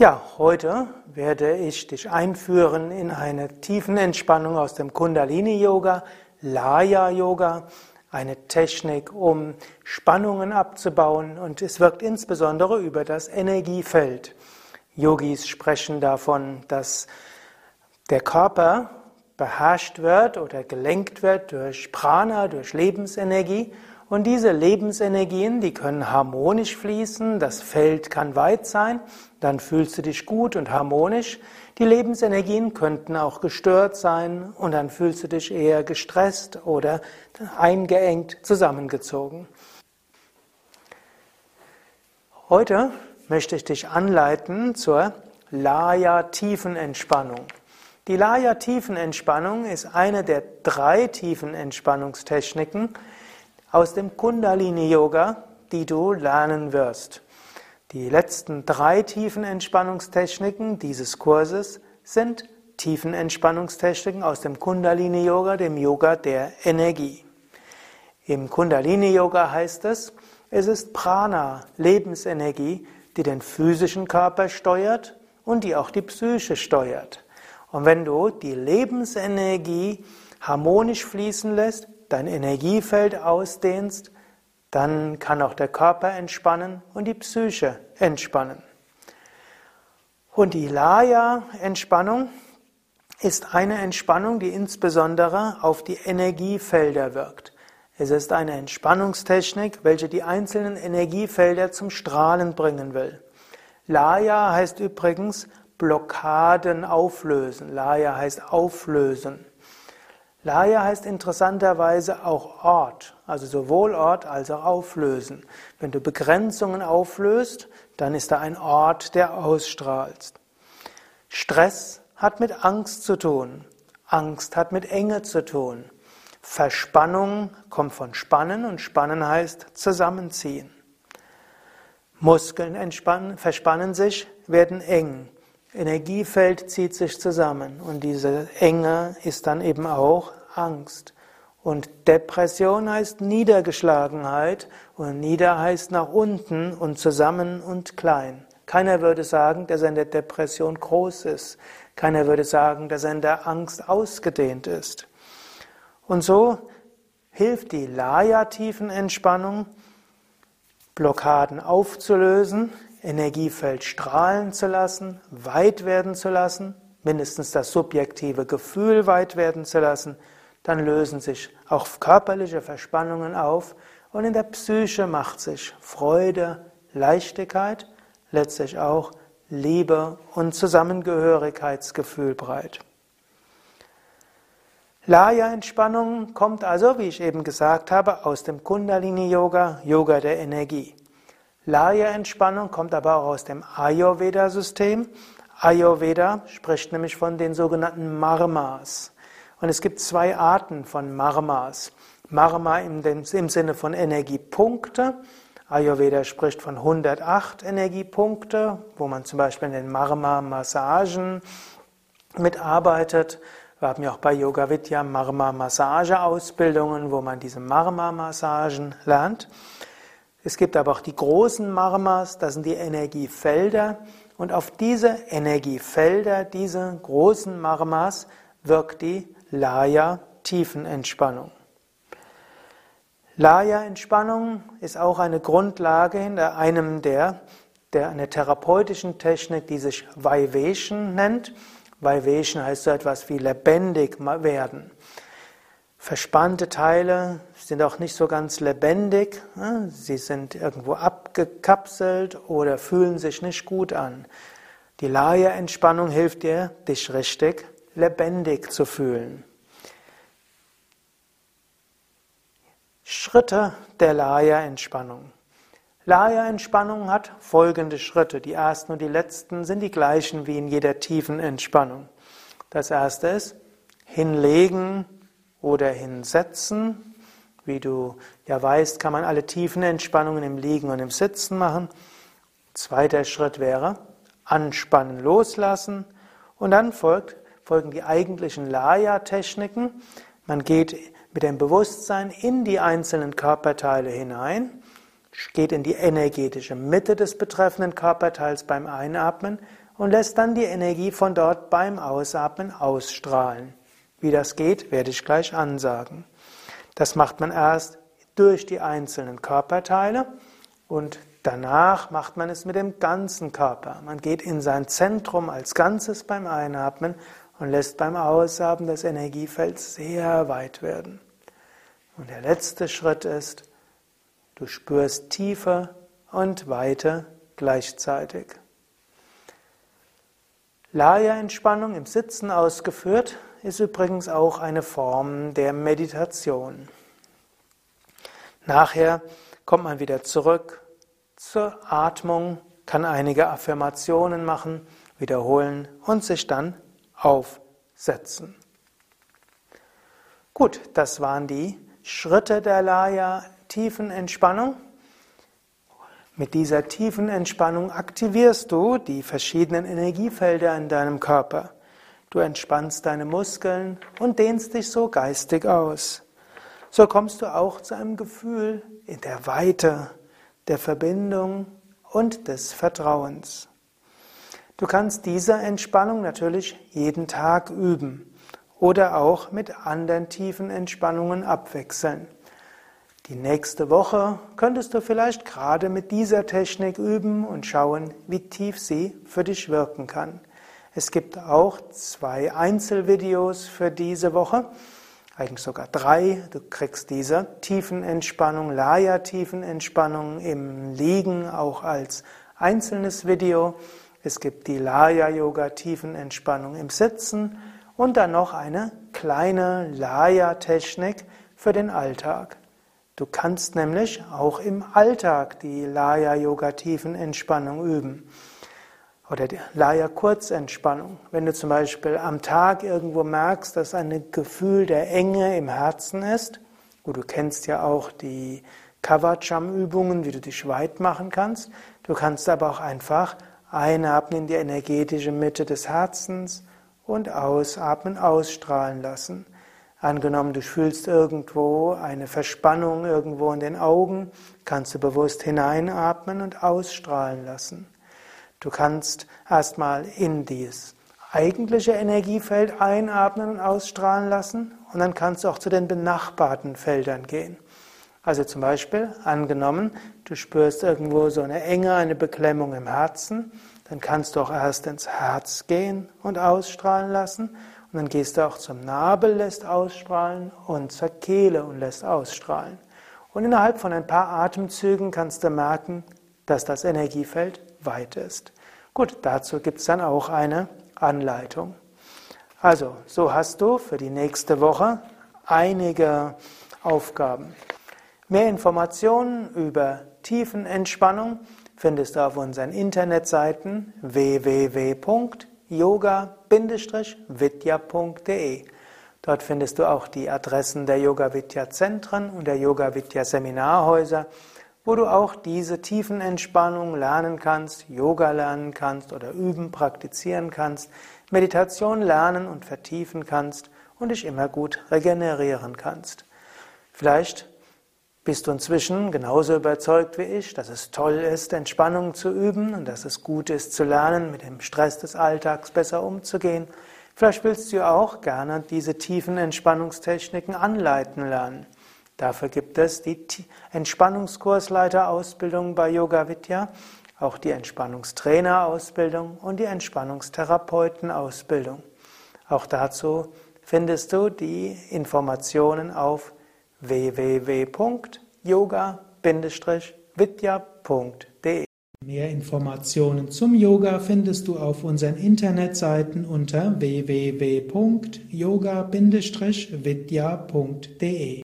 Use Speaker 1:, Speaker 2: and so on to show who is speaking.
Speaker 1: Ja, heute werde ich dich einführen in eine tiefen Entspannung aus dem Kundalini Yoga, Laya Yoga, eine Technik, um Spannungen abzubauen und es wirkt insbesondere über das Energiefeld. Yogis sprechen davon, dass der Körper beherrscht wird oder gelenkt wird durch Prana, durch Lebensenergie und diese Lebensenergien, die können harmonisch fließen, das Feld kann weit sein, dann fühlst du dich gut und harmonisch. Die Lebensenergien könnten auch gestört sein und dann fühlst du dich eher gestresst oder eingeengt zusammengezogen. Heute möchte ich dich anleiten zur Laya-Tiefenentspannung. Die Laya-Tiefenentspannung ist eine der drei Tiefenentspannungstechniken, aus dem Kundalini-Yoga, die du lernen wirst. Die letzten drei Tiefenentspannungstechniken dieses Kurses sind Tiefenentspannungstechniken aus dem Kundalini-Yoga, dem Yoga der Energie. Im Kundalini-Yoga heißt es, es ist Prana, Lebensenergie, die den physischen Körper steuert und die auch die Psyche steuert. Und wenn du die Lebensenergie harmonisch fließen lässt, dein Energiefeld ausdehnst, dann kann auch der Körper entspannen und die Psyche entspannen. Und die Laya-Entspannung ist eine Entspannung, die insbesondere auf die Energiefelder wirkt. Es ist eine Entspannungstechnik, welche die einzelnen Energiefelder zum Strahlen bringen will. Laya heißt übrigens Blockaden auflösen. Laya heißt auflösen. Laya heißt interessanterweise auch Ort, also sowohl Ort als auch auflösen. Wenn du Begrenzungen auflöst, dann ist da ein Ort, der ausstrahlt. Stress hat mit Angst zu tun. Angst hat mit Enge zu tun. Verspannung kommt von Spannen und Spannen heißt zusammenziehen. Muskeln entspannen, verspannen sich, werden eng. Energiefeld zieht sich zusammen und diese Enge ist dann eben auch Angst. Und Depression heißt Niedergeschlagenheit und Nieder heißt nach unten und zusammen und klein. Keiner würde sagen, dass er in der Depression groß ist. Keiner würde sagen, dass er in der Angst ausgedehnt ist. Und so hilft die Laya-Tiefenentspannung, Blockaden aufzulösen, Energiefeld strahlen zu lassen, weit werden zu lassen, mindestens das subjektive Gefühl weit werden zu lassen, dann lösen sich auch körperliche Verspannungen auf und in der Psyche macht sich Freude, Leichtigkeit, letztlich auch Liebe und Zusammengehörigkeitsgefühl breit. Laya-Entspannung kommt also, wie ich eben gesagt habe, aus dem Kundalini-Yoga, Yoga der Energie. Laya-Entspannung kommt aber auch aus dem Ayurveda-System. Ayurveda spricht nämlich von den sogenannten Marmas. Und es gibt zwei Arten von Marmas. Marma im, im Sinne von Energiepunkte. Ayurveda spricht von 108 Energiepunkte, wo man zum Beispiel in den Marma-Massagen mitarbeitet. Wir haben ja auch bei Yoga Vidya Marma-Massage-Ausbildungen, wo man diese Marma-Massagen lernt. Es gibt aber auch die großen Marmas, das sind die Energiefelder. Und auf diese Energiefelder, diese großen Marmas, wirkt die Laya-Tiefenentspannung. Laya-Entspannung ist auch eine Grundlage hinter einem der, der einer therapeutischen Technik, die sich Vaivation nennt. Vaivation heißt so etwas wie lebendig werden. Verspannte Teile sind auch nicht so ganz lebendig. Ne? Sie sind irgendwo abgekapselt oder fühlen sich nicht gut an. Die Laya-Entspannung hilft dir, dich richtig lebendig zu fühlen. Schritte der Laya-Entspannung. Laya-Entspannung hat folgende Schritte. Die ersten und die letzten sind die gleichen wie in jeder tiefen Entspannung. Das erste ist hinlegen, oder hinsetzen. Wie du ja weißt, kann man alle tiefen Entspannungen im Liegen und im Sitzen machen. Zweiter Schritt wäre anspannen, loslassen und dann folgt, folgen die eigentlichen Laya-Techniken. Man geht mit dem Bewusstsein in die einzelnen Körperteile hinein, geht in die energetische Mitte des betreffenden Körperteils beim Einatmen und lässt dann die Energie von dort beim Ausatmen ausstrahlen. Wie das geht, werde ich gleich ansagen. Das macht man erst durch die einzelnen Körperteile und danach macht man es mit dem ganzen Körper. Man geht in sein Zentrum als Ganzes beim Einatmen und lässt beim Ausatmen das Energiefeld sehr weit werden. Und der letzte Schritt ist, du spürst Tiefe und Weite gleichzeitig. Laya-Entspannung im Sitzen ausgeführt ist übrigens auch eine Form der Meditation. Nachher kommt man wieder zurück zur Atmung, kann einige Affirmationen machen, wiederholen und sich dann aufsetzen. Gut, das waren die Schritte der Laya tiefen Entspannung. Mit dieser tiefen Entspannung aktivierst du die verschiedenen Energiefelder in deinem Körper. Du entspannst deine Muskeln und dehnst dich so geistig aus. So kommst du auch zu einem Gefühl in der Weite, der Verbindung und des Vertrauens. Du kannst diese Entspannung natürlich jeden Tag üben oder auch mit anderen tiefen Entspannungen abwechseln. Die nächste Woche könntest du vielleicht gerade mit dieser Technik üben und schauen, wie tief sie für dich wirken kann. Es gibt auch zwei Einzelvideos für diese Woche, eigentlich sogar drei. Du kriegst diese Tiefenentspannung, Laya-Tiefenentspannung im Liegen auch als einzelnes Video. Es gibt die Laya-Yoga-Tiefenentspannung im Sitzen und dann noch eine kleine Laya-Technik für den Alltag. Du kannst nämlich auch im Alltag die Laya-Yoga-Tiefenentspannung üben. Oder die Laya-Kurzentspannung. Wenn du zum Beispiel am Tag irgendwo merkst, dass ein Gefühl der Enge im Herzen ist, gut, du kennst ja auch die Kavacham-Übungen, wie du dich weit machen kannst. Du kannst aber auch einfach einatmen in die energetische Mitte des Herzens und ausatmen, ausstrahlen lassen. Angenommen, du fühlst irgendwo eine Verspannung irgendwo in den Augen, kannst du bewusst hineinatmen und ausstrahlen lassen. Du kannst erstmal in dieses eigentliche Energiefeld einatmen und ausstrahlen lassen und dann kannst du auch zu den benachbarten Feldern gehen. Also zum Beispiel, angenommen, du spürst irgendwo so eine Enge, eine Beklemmung im Herzen, dann kannst du auch erst ins Herz gehen und ausstrahlen lassen und dann gehst du auch zum Nabel, lässt ausstrahlen und zur Kehle und lässt ausstrahlen. Und innerhalb von ein paar Atemzügen kannst du merken, dass das Energiefeld weit ist. Gut, dazu gibt es dann auch eine Anleitung. Also, so hast du für die nächste Woche einige Aufgaben. Mehr Informationen über Tiefenentspannung findest du auf unseren Internetseiten www.yoga-vidya.de. Dort findest du auch die Adressen der Yoga Vidya Zentren und der Yoga Vidya Seminarhäuser wo du auch diese tiefen Entspannung lernen kannst, Yoga lernen kannst oder üben, praktizieren kannst, Meditation lernen und vertiefen kannst und dich immer gut regenerieren kannst. Vielleicht bist du inzwischen genauso überzeugt wie ich, dass es toll ist, Entspannung zu üben und dass es gut ist zu lernen, mit dem Stress des Alltags besser umzugehen. Vielleicht willst du auch gerne diese tiefen Entspannungstechniken anleiten lernen. Dafür gibt es die Entspannungskursleiterausbildung bei Yoga Vidya, auch die Entspannungstrainerausbildung und die Entspannungstherapeutenausbildung. Auch dazu findest du die Informationen auf www.yoga-vidya.de.
Speaker 2: Mehr Informationen zum Yoga findest du auf unseren Internetseiten unter www.yoga-vidya.de.